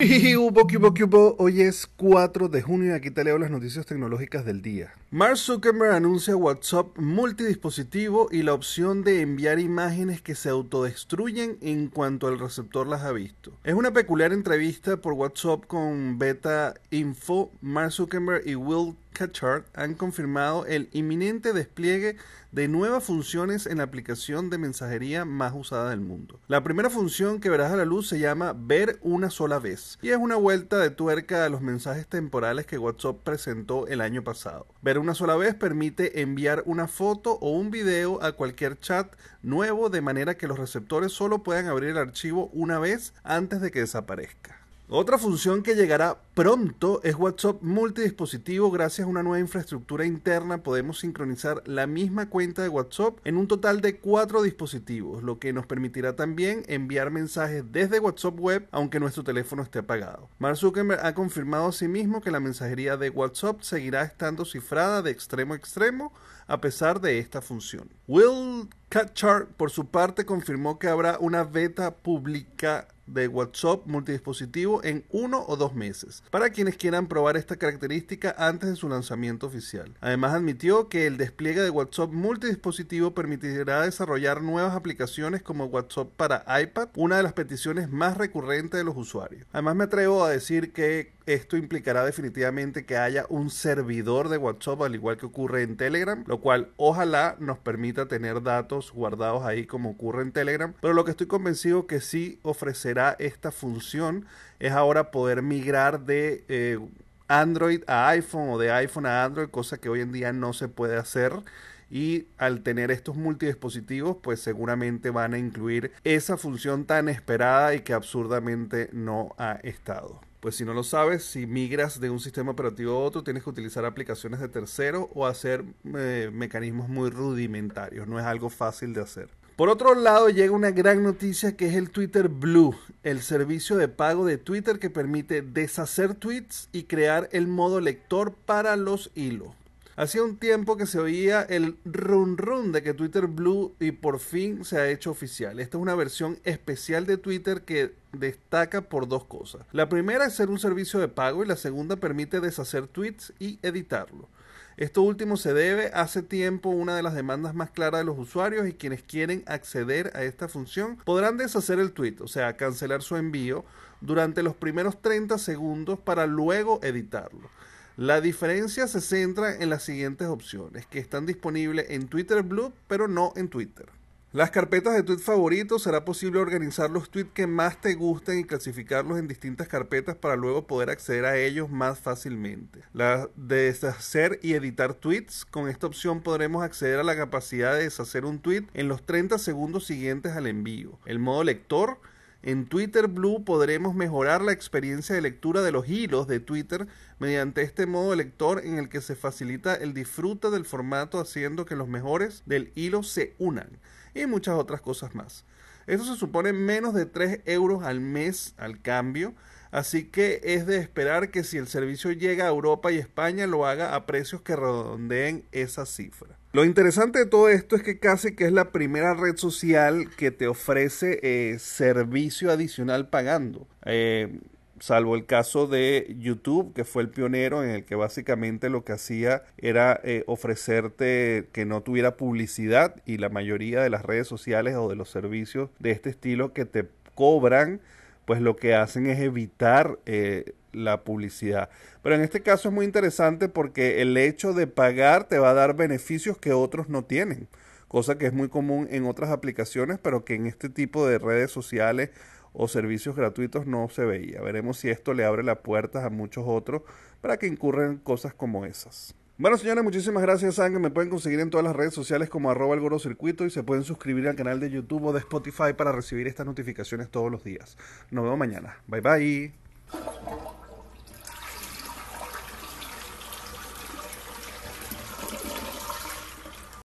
Hoy es 4 de junio y aquí te leo las noticias tecnológicas del día. Mark Zuckerberg anuncia WhatsApp multidispositivo y la opción de enviar imágenes que se autodestruyen en cuanto el receptor las ha visto. Es una peculiar entrevista por WhatsApp con Beta Info. Mark Zuckerberg y Will Han confirmado el inminente despliegue de nuevas funciones en la aplicación de mensajería más usada del mundo. La primera función que verás a la luz se llama Ver una sola vez y es una vuelta de tuerca a los mensajes temporales que WhatsApp presentó el año pasado. Ver una sola vez permite enviar una foto o un video a cualquier chat nuevo de manera que los receptores solo puedan abrir el archivo una vez antes de que desaparezca. Otra función que llegará pronto es WhatsApp multidispositivo. Gracias a una nueva infraestructura interna podemos sincronizar la misma cuenta de WhatsApp en un total de cuatro dispositivos, lo que nos permitirá también enviar mensajes desde WhatsApp web aunque nuestro teléfono esté apagado. Mark Zuckerberg ha confirmado asimismo que la mensajería de WhatsApp seguirá estando cifrada de extremo a extremo a pesar de esta función. Will Cathcart, por su parte, confirmó que habrá una beta pública de WhatsApp multidispositivo en uno o dos meses, para quienes quieran probar esta característica antes de su lanzamiento oficial. Además admitió que el despliegue de WhatsApp multidispositivo permitirá desarrollar nuevas aplicaciones como WhatsApp para iPad, una de las peticiones más recurrentes de los usuarios. Además me atrevo a decir que esto implicará definitivamente que haya un servidor de WhatsApp al igual que ocurre en Telegram, lo cual ojalá nos permita tener datos guardados ahí como ocurre en Telegram, pero lo que estoy convencido que sí ofrecerá esta función es ahora poder migrar de eh, Android a iPhone o de iPhone a Android, cosa que hoy en día no se puede hacer y al tener estos multidispositivos pues seguramente van a incluir esa función tan esperada y que absurdamente no ha estado. Pues si no lo sabes, si migras de un sistema operativo a otro, tienes que utilizar aplicaciones de tercero o hacer eh, mecanismos muy rudimentarios. No es algo fácil de hacer. Por otro lado, llega una gran noticia que es el Twitter Blue, el servicio de pago de Twitter que permite deshacer tweets y crear el modo lector para los hilos. Hacía un tiempo que se oía el run run de que Twitter Blue y por fin se ha hecho oficial. Esta es una versión especial de Twitter que destaca por dos cosas. La primera es ser un servicio de pago y la segunda permite deshacer tweets y editarlo. Esto último se debe hace tiempo una de las demandas más claras de los usuarios y quienes quieren acceder a esta función podrán deshacer el tweet, o sea, cancelar su envío durante los primeros 30 segundos para luego editarlo. La diferencia se centra en las siguientes opciones, que están disponibles en Twitter Blue, pero no en Twitter. Las carpetas de tweet favoritos será posible organizar los tweets que más te gusten y clasificarlos en distintas carpetas para luego poder acceder a ellos más fácilmente. La de deshacer y editar tweets, con esta opción podremos acceder a la capacidad de deshacer un tweet en los 30 segundos siguientes al envío. El modo lector en Twitter Blue podremos mejorar la experiencia de lectura de los hilos de Twitter mediante este modo lector en el que se facilita el disfrute del formato haciendo que los mejores del hilo se unan y muchas otras cosas más. Esto se supone menos de 3 euros al mes al cambio, así que es de esperar que si el servicio llega a Europa y España lo haga a precios que redondeen esa cifra. Lo interesante de todo esto es que casi que es la primera red social que te ofrece eh, servicio adicional pagando. Eh, salvo el caso de YouTube, que fue el pionero en el que básicamente lo que hacía era eh, ofrecerte que no tuviera publicidad y la mayoría de las redes sociales o de los servicios de este estilo que te cobran, pues lo que hacen es evitar eh, la publicidad. Pero en este caso es muy interesante porque el hecho de pagar te va a dar beneficios que otros no tienen, cosa que es muy común en otras aplicaciones, pero que en este tipo de redes sociales o servicios gratuitos no se veía. Veremos si esto le abre las puertas a muchos otros para que incurren cosas como esas. Bueno, señores, muchísimas gracias. Saben que me pueden conseguir en todas las redes sociales como arroba el circuito y se pueden suscribir al canal de YouTube o de Spotify para recibir estas notificaciones todos los días. Nos vemos mañana. Bye bye.